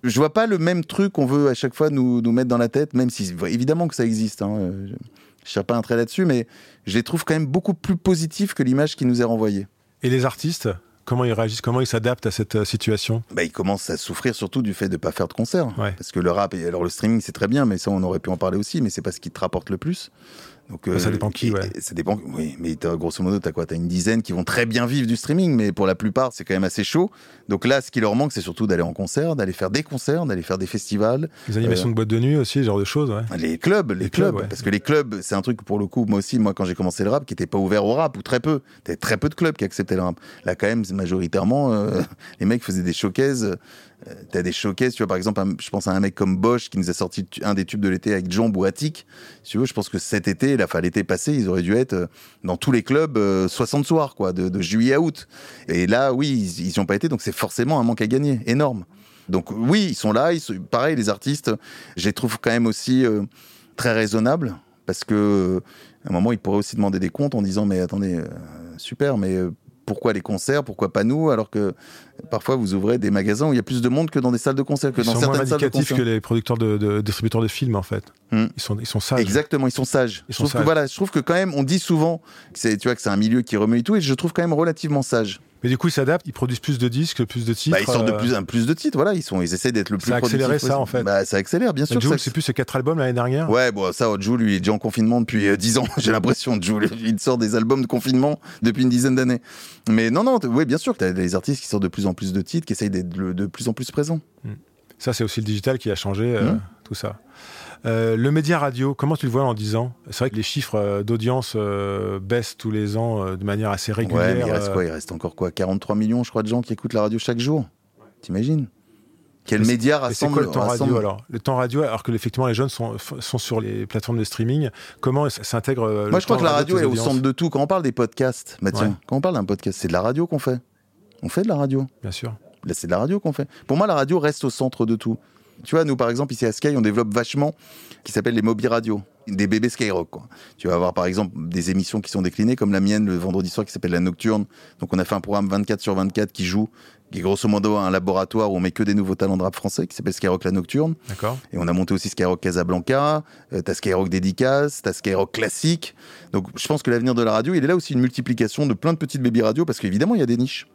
Je vois pas le même truc qu'on veut à chaque fois nous, nous mettre dans la tête, même si évidemment que ça existe. Hein. Je ne pas un trait là-dessus, mais je les trouve quand même beaucoup plus positifs que l'image qui nous est renvoyée. Et les artistes? Comment ils réagissent Comment ils s'adaptent à cette euh, situation? Bah, Ils commencent à souffrir surtout du fait de ne pas faire de concert. Parce que le rap, et alors le streaming, c'est très bien, mais ça, on aurait pu en parler aussi, mais c'est pas ce qui te rapporte le plus. Donc, bah, ça dépend qui, ouais. Ça dépend, oui. Mais grosso modo, t'as quoi? T'as une dizaine qui vont très bien vivre du streaming, mais pour la plupart, c'est quand même assez chaud. Donc là, ce qui leur manque, c'est surtout d'aller en concert, d'aller faire des concerts, d'aller faire des festivals. Les animations euh, de boîte de nuit aussi, ce genre de choses, ouais. Les clubs, les, clubs. Parce que les clubs, c'est un truc pour le coup, moi aussi, moi, quand j'ai commencé le rap, qui n'était pas ouvert au rap, ou très peu. T'avais très peu de clubs qui acceptaient le rap. Là, quand même, majoritairement, euh, les mecs faisaient des showcases euh, t'as des showcases, tu vois, par exemple, je pense à un mec comme Bosch qui nous a sorti un des tubes de l'été avec Jean Boatic. Si tu je pense que cet été, là, l'été passé, ils auraient dû être euh, dans tous les clubs euh, 60 soirs, quoi, de, juillet à août. Et là, oui, ils y ont pas été, donc c'est forcément un manque à gagner, énorme. Donc oui, ils sont là, ils sont, pareil, les artistes, je les trouve quand même aussi euh, très raisonnables, parce que euh, à un moment, ils pourraient aussi demander des comptes en disant, mais attendez, euh, super, mais euh, pourquoi les concerts, pourquoi pas nous, alors que parfois vous ouvrez des magasins où il y a plus de monde que dans des salles de concert, que Ils dans sont moins certaines salles de vindicatifs concert. que les producteurs de, de- distributeurs de films, en fait. Hmm. Ils, sont, ils sont sages. Exactement, ils sont sages. Ils je sont trouve sages. que voilà, je trouve que quand même, on dit souvent que c'est, tu vois, que c'est un milieu qui remue et tout, et je trouve quand même relativement sage. Mais du coup, ils s'adaptent, ils produisent plus de disques, plus de titres. Bah, ils sortent de euh, plus en plus de titres, voilà, ils sont, ils essaient d'être le plus Ça a accéléré ça, en fait. Bah, ça accélère, bien sûr. Jules, c'est plus ses quatre albums l'année dernière. Ouais, bon, ça, Jules, lui, il est déjà en confinement depuis euh, 10 ans, j'ai l'impression. Jules, il sort des albums de confinement depuis une dizaine d'années. Mais non, non, oui, bien sûr que t'as des artistes qui sortent de plus en plus de titres, qui essayent d'être de plus en plus présents. Ça, c'est aussi le digital qui a changé euh, Mhm. tout ça. Euh, le média radio, comment tu le vois en 10 ans? C'est vrai que les chiffres euh, d'audience euh, baissent tous les ans euh, de manière assez régulière. Ouais, mais il reste quoi? Il reste encore quoi? 43 millions, je crois, de gens qui écoutent la radio chaque jour. T'imagines? Quel Mais média rassemble quoi le temps rassemble- radio alors? Le temps radio, alors que effectivement les jeunes sont, sont sur les plateformes de streaming, comment s'intègre le Moi, je crois que la radio est au centre de tout. Quand on parle des podcasts, bah tiens, Ouais. quand on parle d'un podcast, c'est de la radio qu'on fait. On fait de la radio. Bien sûr. Là, c'est de la radio qu'on fait. Pour moi, la radio reste au centre de tout. Tu vois, nous, par exemple, ici à Sky, on développe vachement qui s'appelle les Moby Radio, des bébés Skyrock. Quoi. Tu vas avoir, par exemple, des émissions qui sont déclinées, comme la mienne le vendredi soir qui s'appelle La Nocturne. Donc, on a fait un programme 24 sur 24 qui joue, qui est grosso modo un laboratoire où on met que des nouveaux talents de rap français, qui s'appelle Skyrock La Nocturne. D'accord. Et on a monté aussi Skyrock Casablanca, euh, t'as Skyrock Dédicace, t'as Skyrock Classique. Donc je pense que l'avenir de la radio, il est là aussi une multiplication de plein de petites baby radios, parce qu'évidemment, il y a des niches.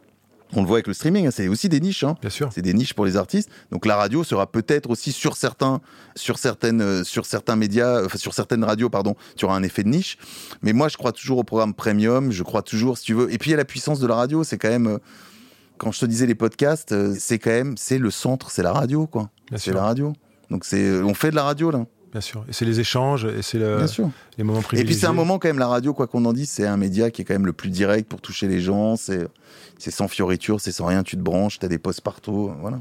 On le voit avec le streaming, hein, c'est aussi des niches. Hein. Bien sûr. C'est des niches pour les artistes. Donc la radio sera peut-être aussi sur certains, sur certaines, euh, sur certains médias, enfin sur certaines radios, pardon, tu auras un effet de niche. Mais moi, je crois toujours au programme premium. Je crois toujours, si tu veux. Et puis il y a la puissance de la radio. C'est quand même, euh, quand je te disais les podcasts, euh, c'est quand même, c'est le centre, c'est la radio, quoi. Bien C'est la radio. Donc c'est, euh, on fait de la radio là. Bien sûr. Et c'est les échanges, et c'est le- les moments Et privilégiés. puis c'est un moment quand même la radio, quoi qu'on en dise, c'est un média qui est quand même le plus direct pour toucher les gens. C'est, c'est sans fioriture, c'est sans rien. Tu te branches, t'as des postes partout, euh, voilà.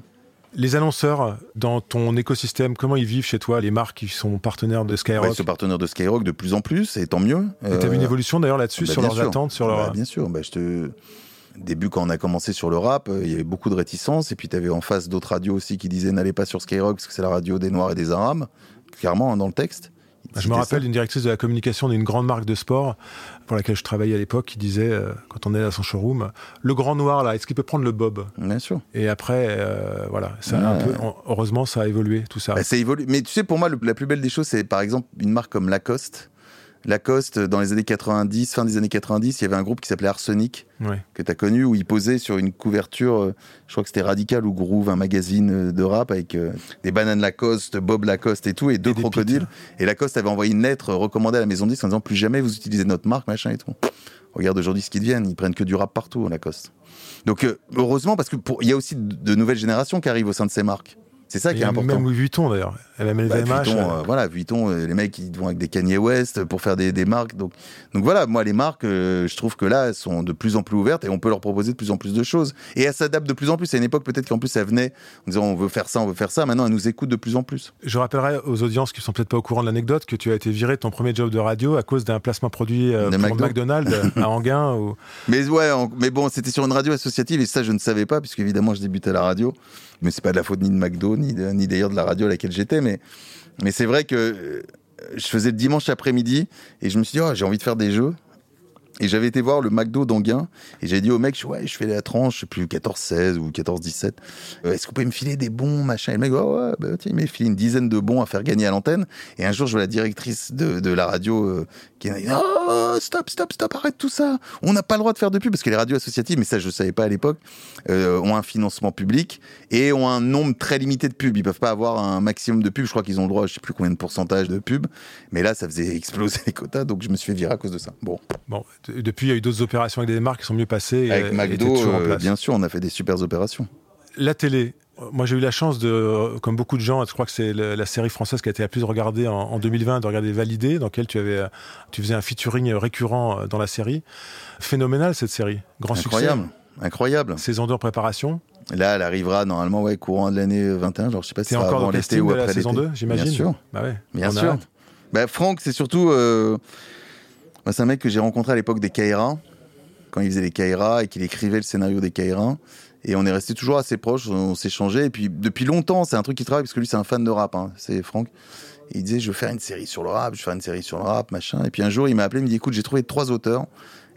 Les annonceurs, dans ton écosystème, comment ils vivent chez toi, les marques qui sont partenaires de Ouais, Skyrock ce partenaire de Skyrock de plus en plus, et tant mieux. Et t'as vu une Euh, évolution d'ailleurs là-dessus, bah, sur leurs sûr. attentes, sur Bah, leur... bien sûr, bah, je te. Début, quand on a commencé sur le rap, euh, il y avait beaucoup de réticence. Et puis, tu avais en face d'autres radios aussi qui disaient n'allez pas sur Skyrock parce que c'est la radio des Noirs et des Arabes. Clairement, hein, dans le texte. Ils Je me rappelle d'une directrice de la communication d'une grande marque de sport pour laquelle je travaillais à l'époque qui disait, euh, quand on est à son showroom, le grand noir là, est-ce qu'il peut prendre le bob? Bien sûr. Et après, euh, voilà, ça a Ouais. un peu, en- heureusement, ça a évolué, tout ça. Bah, ça évolue. Mais tu sais, pour moi, le- la plus belle des choses, c'est par exemple une marque comme Lacoste. Lacoste, dans les années 90, fin des années 90, il y avait un groupe qui s'appelait Arsenic, Ouais. que tu as connu, où il posait sur une couverture, euh, je crois que c'était Radical ou Groove, un magazine euh, de rap avec euh, des bananes Lacoste, Bob Lacoste et tout, et deux crocodiles. Et Lacoste avait envoyé une lettre recommandée à la maison de disques en disant plus jamais vous utilisez notre marque, machin et tout. Regarde aujourd'hui ce qu'ils deviennent, ils prennent que du rap partout, Lacoste. Donc euh, heureusement, parce qu'il il y a aussi de, de nouvelles générations qui arrivent au sein de ces marques. C'est ça Et qui est important. Même Louis Vuitton d'ailleurs, même Bah, LVMH. Vuitton, euh, voilà, Vuitton, euh, les mecs ils vont avec des Kanye West pour faire des, des marques. Donc, donc voilà, moi les marques, euh, je trouve que là, elles sont de plus en plus ouvertes et on peut leur proposer de plus en plus de choses. Et elles s'adaptent de plus en plus. À une époque, peut-être qu'en plus, elles venaient en disant on veut faire ça, on veut faire ça. Maintenant, elles nous écoutent de plus en plus. Je rappellerai aux audiences qui sont peut-être pas au courant de l'anecdote que tu as été viré de ton premier job de radio à cause d'un placement produit euh, pour McDo. McDonald's à Anguin. Ou... Mais ouais, mais bon, c'était sur une radio associative et ça, je ne savais pas, puisque évidemment, je débutais à la radio. Mais c'est pas de la faute ni de McDo, ni, de- ni d'ailleurs de la radio à laquelle j'étais. Mais, mais c'est vrai que euh, je faisais le dimanche après-midi et je me suis dit, oh, j'ai envie de faire des jeux. Et j'avais été voir le McDo d'Anguin et j'avais dit au mec, ouais, je fais la tranche, je sais plus, 14-16 ou 14-17. Euh, Est-ce que vous pouvez me filer des bons, machin? Et le mec, ouais, ouais, bah, tiens, il m'a filé une dizaine de bons à faire gagner à l'antenne. Et un jour, je vois la directrice de, de la radio euh, qui est oh, stop, stop, stop, arrête tout ça. On n'a pas le droit de faire de pub parce que les radios associatives, mais ça, je ne savais pas à l'époque, euh, ont un financement public et ont un nombre très limité de pubs. Ils peuvent pas avoir un maximum de pubs. Je crois qu'ils ont le droit, je sais plus combien de pourcentage de pubs. Mais là, ça faisait exploser les quotas, donc je me suis fait virer à cause de ça. Bon, Bon, depuis, il y a eu d'autres opérations avec des marques qui sont mieux passées. avec et t'es McDo, euh, bien sûr, on a fait des super opérations. La télé. Moi, j'ai eu la chance de, euh, comme beaucoup de gens, je crois que c'est la série française qui a été la plus regardée en, en 2020, de regarder Validé, dans laquelle tu avais, euh, tu faisais un featuring récurrent euh, dans la série. Phénoménal cette série, grand Incroyable, incroyable. succès. Saison 2 en préparation. Là, elle arrivera normalement ouais, courant de l'année 21. Genre, je sais pas si c'est encore dans l'été ou après la saison 2, j'imagine. Bien sûr. Bah ouais. Bien sûr. Bah, Franck, c'est surtout. Euh... c'est un mec que j'ai rencontré à l'époque des Kaira, quand il faisait les Kaira et qu'il écrivait le scénario des Kaira. Et on est resté toujours assez proches, on s'échangeait. Et puis depuis longtemps, c'est un truc qui travaille parce que lui, c'est un fan de rap. Hein. C'est Franck. il disait, je veux faire une série sur le rap, je veux faire une série sur le rap, machin. Et puis un jour, il m'a appelé, il me dit, écoute, j'ai trouvé trois auteurs.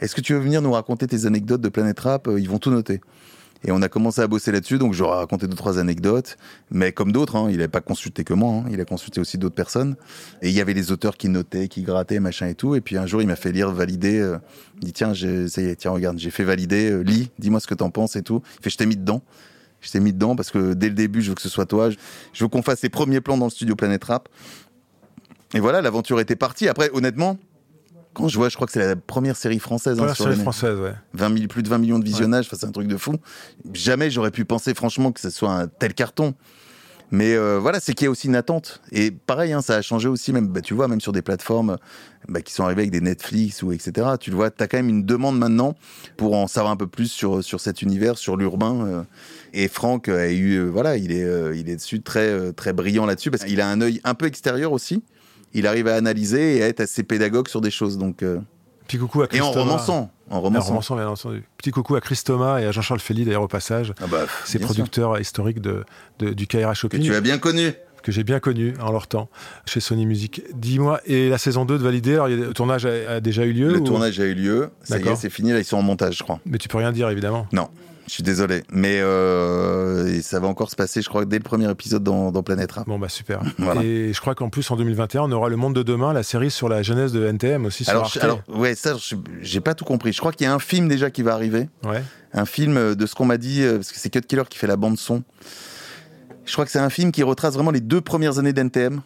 Est-ce que tu veux venir nous raconter tes anecdotes de Planète Rap? Ils vont tout noter. Et on a commencé à bosser là-dessus, donc j'aurais raconté deux, trois anecdotes. Mais comme d'autres, hein, il n'avait pas consulté que moi, hein, il a consulté aussi d'autres personnes. Et il y avait les auteurs qui notaient, qui grattaient, machin et tout. Et puis un jour, il m'a fait lire, valider. Euh, il dit, tiens, ça y est, tiens, regarde, j'ai fait valider, euh, lis, dis-moi ce que t'en penses et tout. Il fait, je t'ai mis dedans. Je t'ai mis dedans parce que dès le début, je veux que ce soit toi. Je veux qu'on fasse les premiers plans dans le studio Planète Rap. Et voilà, l'aventure était partie. Après, honnêtement, quand je vois, je crois que c'est la première série française. Hein, série française, ouais. 20 plus de 20 millions de visionnages, c'est un truc de fou. Jamais j'aurais pu penser franchement que ce soit un tel carton. Mais euh, voilà, c'est qu'il y a aussi une attente. Et pareil, hein, ça a changé aussi, même, bah, tu vois, même sur des plateformes bah, qui sont arrivées avec des Netflix ou etc. Tu le vois, tu as quand même une demande maintenant pour en savoir un peu plus sur, sur cet univers, sur l'urbain. Euh. Et Franck a eu, euh, voilà, il est, il est dessus très, très brillant là-dessus parce qu'il a un œil un peu extérieur aussi il arrive à analyser et à être assez pédagogue sur des choses. Donc, euh. Petit coucou à Et en romançant. En romançant. bien entendu. Petit coucou à Chris Thomas et à Jean-Charles Féli, d'ailleurs, au passage. Ah bah, Ces producteurs historiques de, du Kaira Shopping. Que tu as bien connu que j'ai bien connu en leur temps chez Sony Music. Dis-moi, et la saison 2 de Validé, alors le tournage a, déjà eu lieu Le tournage a eu lieu, ça y est, c'est fini, là ils sont en montage, je crois. Mais tu peux rien dire, évidemment. Non. Je suis désolé, mais euh, ça va encore se passer, je crois, dès le premier épisode dans, dans Planète Rap. Bon bah super. Et je crois qu'en plus en 2021, on aura Le Monde de demain, la série sur la jeunesse de NTM aussi alors, sur Arte. Alors ouais, ça, j'ai pas tout compris. Je crois qu'il y a un film déjà qui va arriver. Ouais. Un film de ce qu'on m'a dit, euh, parce que c'est Cut Killer qui fait la bande son. Je crois que c'est un film qui retrace vraiment les deux premières années d'NTM.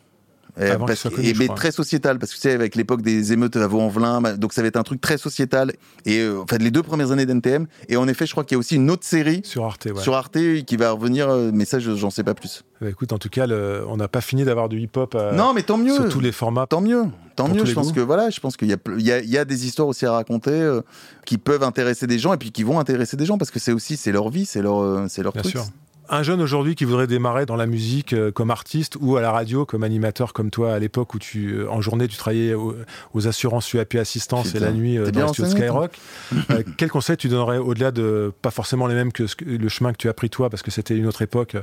Euh, et, mais très sociétal, parce que tu sais, avec l'époque des émeutes à Vaux-en-Velin, bah, donc ça va être un truc très sociétal. Et euh, enfin, les deux premières années d'NTM. Et en effet, je crois qu'il y a aussi une autre série sur Arte, ouais. sur Arte qui va revenir, euh, mais ça, j'en sais pas plus. Bah, écoute, en tout cas, on n'a pas fini d'avoir du hip-hop. non, mais tant mieux. Sur tous les formats. Tant mieux. Tant mieux. Je pense que voilà, je pense qu'il y, y, a des histoires aussi à raconter qui peuvent intéresser des gens et puis qui vont intéresser des gens parce que c'est aussi c'est leur vie, c'est leur c'est leur Bien truc. Sûr un jeune aujourd'hui qui voudrait démarrer dans la musique euh, comme artiste ou à la radio comme animateur comme toi à l'époque où tu euh, en journée tu travaillais aux, assurances UAP assistance et la nuit euh, dans le studio Skyrock. Quel conseil tu donnerais au-delà de pas forcément les mêmes que le chemin que tu as pris toi parce que c'était une autre époque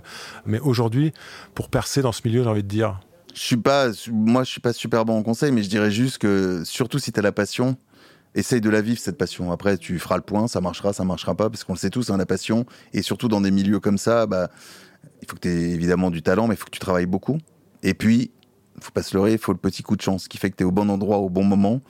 mais aujourd'hui pour percer dans ce milieu j'ai envie de dire? Je suis pas moi je suis pas super bon en conseil mais je dirais juste que surtout si tu as la passion essaye de la vivre cette passion. Après, tu feras le point, ça marchera, ça marchera pas, parce qu'on le sait tous, hein, la passion. Et surtout dans des milieux comme ça, bah, il faut que tu aies évidemment du talent, mais il faut que tu travailles beaucoup. Et puis, faut pas se leurrer, il faut le petit coup de chance qui fait que tu es au bon endroit au bon moment.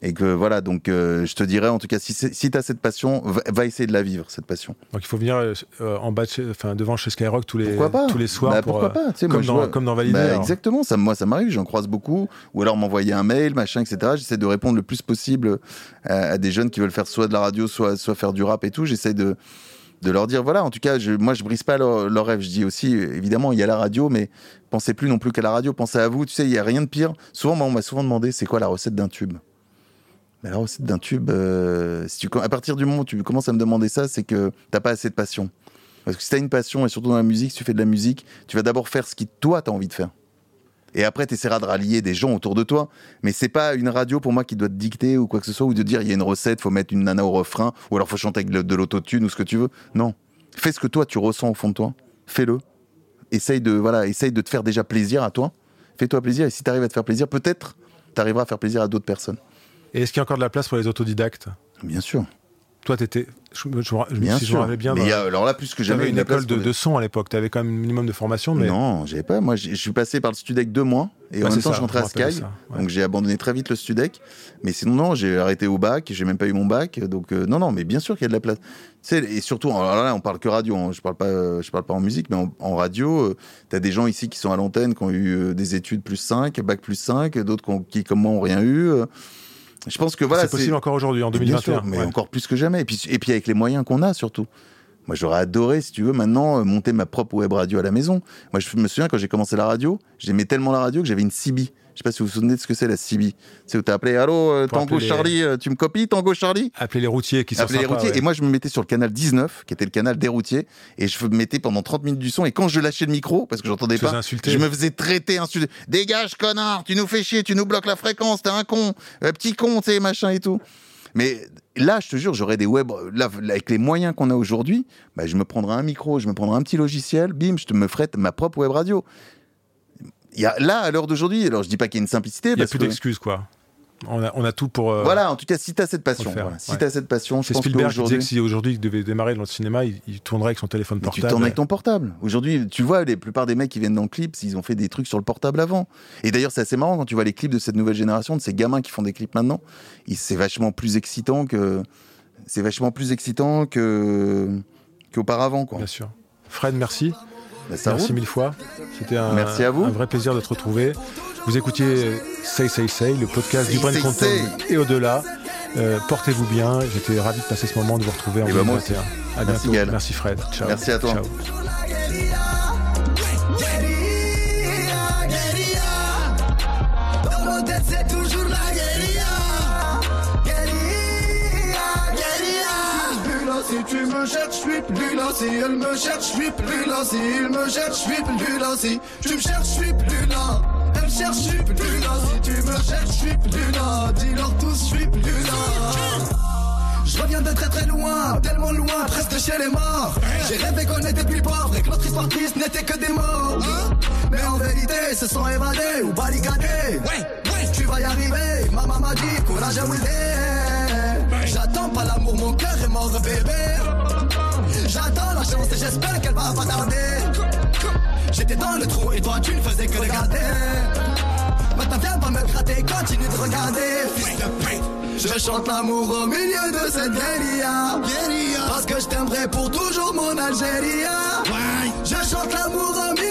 Et que voilà, donc euh, je te dirais en tout cas, si, si tu as cette passion, va, essayer de la vivre, cette passion. Donc il faut venir euh, en bas, enfin devant chez Skyrock tous les, tous les soirs bah, pour, pourquoi pas, comme, moi, dans, comme dans Valider. Bah, exactement, ça, moi ça m'arrive, j'en croise beaucoup. Ou alors m'envoyer un mail, machin, etc. J'essaie de répondre le plus possible à, des jeunes qui veulent faire soit de la radio, soit, soit faire du rap et tout. J'essaie de de leur dire voilà en tout cas je, moi je brise pas leur, leur, rêve je dis aussi évidemment il y a la radio mais pensez plus non plus qu'à la radio pensez à vous tu sais il y a rien de pire souvent on m'a souvent demandé c'est quoi la recette d'un tube? Mais la recette d'un tube, euh, si tu, à partir du moment où tu commences à me demander ça, c'est que t'as pas assez de passion. Parce que si t'as une passion, et surtout dans la musique, si tu fais de la musique, tu vas d'abord faire ce qui toi t'as envie de faire. Et après, tu essaieras de rallier des gens autour de toi. Mais c'est pas une radio pour moi qui doit te dicter ou quoi que ce soit, ou de dire il y a une recette, faut mettre une nana au refrain, ou alors faut chanter avec de l'autotune ou ce que tu veux. Non. Fais ce que toi tu ressens au fond de toi. Fais-le. Essaye de, voilà, essaye de te faire déjà plaisir à toi. Fais-toi plaisir. Et si tu arrives à te faire plaisir, peut-être tu arriveras à faire plaisir à d'autres personnes. Et est-ce qu'il y a encore de la place pour les autodidactes? Bien sûr. Toi, tu étais. Je, je, je, bien sûr. bien. Mais alors là, plus que jamais. une école de, son à l'époque. Tu avais quand même un minimum de formation. Mais... Non, j'avais pas. Moi, je suis passé par le Studec deux mois. Et en même temps, je rentrais à Sky. Donc, j'ai abandonné très vite le Studec. Mais sinon, non, j'ai arrêté au bac. J'ai même pas eu mon bac. Donc, euh, non, non, mais bien sûr qu'il y a de la place. Tu sais, et surtout, alors là, on parle que radio. Hein. Je parle pas, je parle pas en musique, mais en, radio, euh, tu as des gens ici qui sont à l'antenne, qui ont eu euh, des études plus 5, bac plus 5, d'autres qui, comme moi, ont rien eu. Je pense que voilà. C'est possible encore aujourd'hui, en 2021. mais encore plus que jamais. Et puis, et puis avec les moyens qu'on a, surtout. Moi, j'aurais adoré, si tu veux, maintenant, euh, monter ma propre web radio à la maison. Moi, je me souviens, quand j'ai commencé la radio, j'aimais tellement la radio que j'avais une CB. Je sais pas si vous vous souvenez de ce que c'est la CB. C'est où t'as appelé Allô, euh, Pour Tango appeler Charlie, euh, tu me copies Tango Charlie? Appelez les routiers qui sont Appelez les routiers. ouais. Et moi, je me mettais sur le canal 19, qui était le canal des routiers, et je me mettais pendant 30 minutes du son. Et quand je lâchais le micro, parce que j'entendais pas, je me faisais traiter, insulter. Dégage, connard, tu nous fais chier, tu nous bloques la fréquence, t'es un con, euh, petit con, tu sais, machin et tout. Mais là, je te jure, j'aurais des web. Là, avec les moyens qu'on a aujourd'hui, bah, je me prendrais un micro, je me prendrais un petit logiciel, bim, je te me ferais ma propre web radio. Y a, là, à l'heure d'aujourd'hui, alors je dis pas qu'il y a une simplicité, Il n'y a plus que. d'excuses, quoi. On a, on a tout pour. euh, Voilà, en tout cas, si t'as cette passion, faire, si ouais. t'as cette passion, je pense Spielberg qui disait que si aujourd'hui il devait démarrer dans le cinéma, il, il tournerait avec son téléphone Mais portable. tu tournes avec ton portable. Aujourd'hui, tu vois, la plupart des mecs qui viennent dans le clip, ils ont fait des trucs sur le portable avant. Et d'ailleurs, c'est assez marrant quand tu vois les clips de cette nouvelle génération, de ces gamins qui font des clips maintenant. C'est vachement plus excitant que. C'est vachement plus excitant que qu'auparavant, quoi. Bien sûr. Fred, merci. Bah, ça merci roule. mille fois. C'était un, Merci à vous. un vrai plaisir de te retrouver. Vous écoutiez Say Say Say, le podcast Say, du Brain Content et au-delà. Euh, Portez-vous bien. J'étais ravi de passer ce moment, de vous retrouver en Eh ben, moi aussi. 2021. À Merci, bientôt. Merci Fred. Ciao. Merci à toi. Ciao. Si tu me cherches, je suis plus là. Si elle me cherche, je suis plus là. Si il me cherche, je suis plus là. Si tu me cherches, je suis plus là. Elle me cherche, je suis plus là. Si tu me cherches, je suis plus là. Dis-leur tous, je suis plus là. Je reviens de très très loin, tellement loin, presque de chez les morts. J'ai rêvé qu'on était plus pauvres et que notre histoire triste n'était que des mots. Mais en vérité, se sont évadés ou barricadés. Tu vas y arriver, maman m'a dit, courage à Wilder. J'attends pas l'amour, mon cœur est mort, bébé. J'attends la chance et j'espère qu'elle va pas tarder. J'étais dans le trou et toi tu ne faisais que regarder. Maintenant viens pas me gratter, continue de regarder, fils de pute. Je chante l'amour au milieu de cette guérilla. Parce que je t'aimerai pour toujours mon Algérie. Je chante l'amour au milieu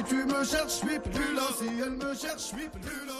si tu me cherches, je suis plus là. Si elle me cherche, je suis plus là.